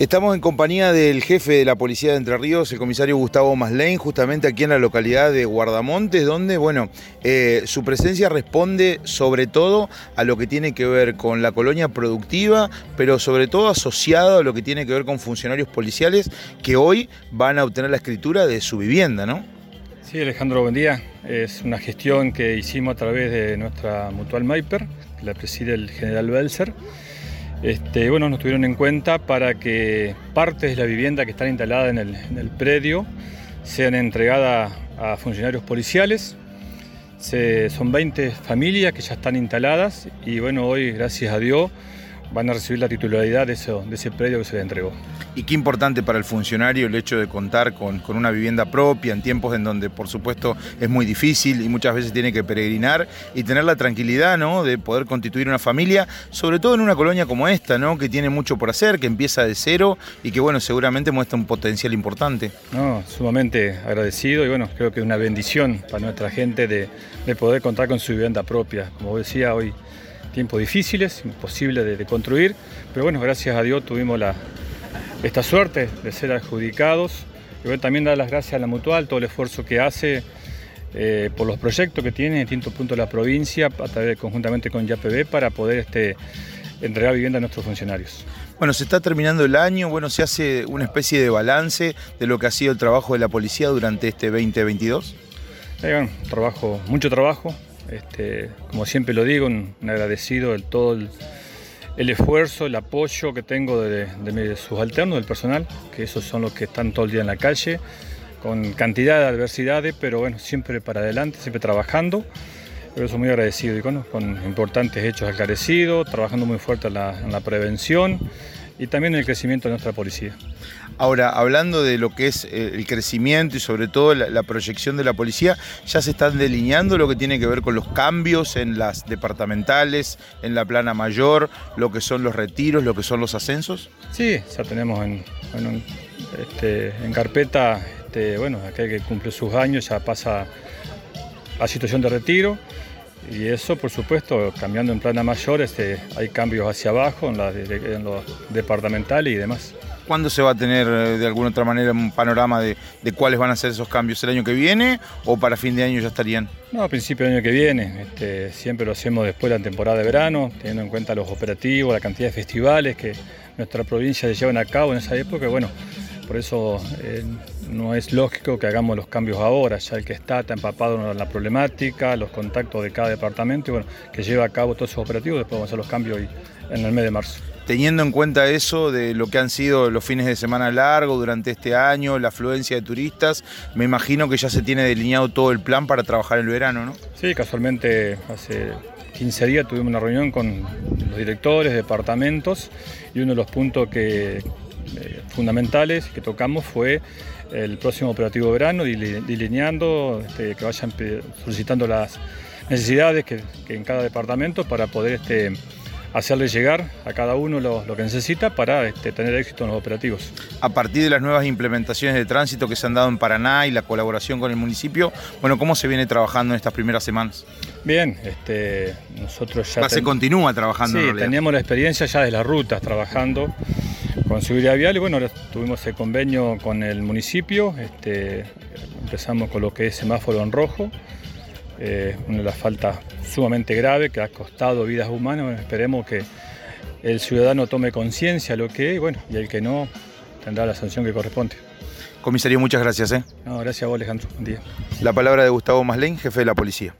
Estamos en compañía del jefe de la Policía de Entre Ríos, el comisario Gustavo Maslén, justamente aquí en la localidad de Guardamontes, donde, bueno, eh, su presencia responde sobre todo a lo que tiene que ver con la colonia productiva, pero sobre todo asociado a lo que tiene que ver con funcionarios policiales que hoy van a obtener la escritura de su vivienda, ¿no? Sí, Alejandro, buen día. Es una gestión que hicimos a través de nuestra mutual Maiper, que la preside el general Belser. Este, bueno, nos tuvieron en cuenta para que partes de la vivienda que están instaladas en el, predio sean entregadas a funcionarios policiales. son 20 familias que ya están instaladas y bueno, hoy, gracias a Dios, van a recibir la titularidad de, de ese predio que se les entregó. Y qué importante para el funcionario el hecho de contar con, una vivienda propia en tiempos en donde por supuesto es muy difícil y muchas veces tiene que peregrinar y tener la tranquilidad ¿no? de poder constituir una familia, sobre todo en una colonia como esta, ¿no? que tiene mucho por hacer, que empieza de cero y que bueno, seguramente muestra un potencial importante. No, sumamente agradecido y bueno, creo que es una bendición para nuestra gente de, de poder contar con su vivienda propia. Como decía hoy, tiempos difíciles, imposible de, construir, pero bueno, gracias a Dios tuvimos la, esta suerte de ser adjudicados. Y bueno, también dar las gracias a la Mutual, todo el esfuerzo que hace eh, por los proyectos que tiene en distintos puntos de la provincia, a través, conjuntamente con YAPB, para poder este, entregar vivienda a nuestros funcionarios. Bueno, se está terminando el año, bueno, se hace una especie de balance de lo que ha sido el trabajo de la policía durante este 2022. bueno, trabajo, mucho trabajo, este, como siempre lo digo, un, agradecido de todo el, esfuerzo, el apoyo que tengo de, sus alternos, del personal, que esos son los que están todo el día en la calle, con cantidad de adversidades, pero bueno, siempre para adelante, siempre trabajando. Por eso muy agradecido y con importantes hechos aclarecidos, trabajando muy fuerte en la prevención y también el crecimiento de nuestra policía. Ahora, hablando de lo que es eh, el crecimiento y sobre todo la, proyección de la policía, ya se están delineando lo que tiene que ver con los cambios en las departamentales, en la plana mayor, lo que son los retiros, lo que son los ascensos. Sí, ya tenemos en, este, carpeta, este, bueno, aquel que cumple sus años ya pasa a situación de retiro. Y eso, por supuesto, cambiando en plana mayor, este, hay cambios hacia abajo en, los departamentales y demás. ¿Cuándo se va a tener eh, de alguna otra manera un panorama de, cuáles van a ser esos cambios? ¿El año que viene o para fin de año ya estarían? No, a principio del año que viene. Este, siempre lo hacemos después de la temporada de verano, teniendo en cuenta los operativos, la cantidad de festivales que nuestra provincia llevan a cabo en esa época. Bueno, por eso eh, no es lógico que hagamos los cambios ahora, ya el que está está empapado en la problemática, los contactos de cada departamento y bueno, que lleva a cabo todos esos operativos, después vamos a hacer los cambios en el mes de marzo. Teniendo en cuenta eso de lo que han sido los fines de semana largos durante este año, la afluencia de turistas, me imagino que ya se tiene delineado todo el plan para trabajar el verano, ¿no? Sí, casualmente hace 15 días tuvimos una reunión con los directores, departamentos, y uno de los puntos que, eh, fundamentales que tocamos fue el próximo operativo verano, delineando, este, que vayan solicitando las necesidades que, en cada departamento para poder este, hacerle llegar a cada uno lo, que necesita para este, tener éxito en los operativos. A partir de las nuevas implementaciones de tránsito que se han dado en Paraná y la colaboración con el municipio, bueno, ¿cómo se viene trabajando en estas primeras semanas? Bien, este, nosotros ya... Se continúa trabajando. Sí, teníamos la experiencia ya de las rutas trabajando con seguridad vial y bueno, ahora tuvimos el convenio con el municipio, este, empezamos con lo que es semáforo en rojo, eh, una de las faltas sumamente grave que ha costado vidas humanas, esperemos que el ciudadano tome conciencia de lo que es, bueno, y el que no tendrá la sanción que corresponde. Comisario, muchas gracias. ¿eh? No, gracias a vos Alejandro, buen día. La palabra de Gustavo Maslén, jefe de la policía.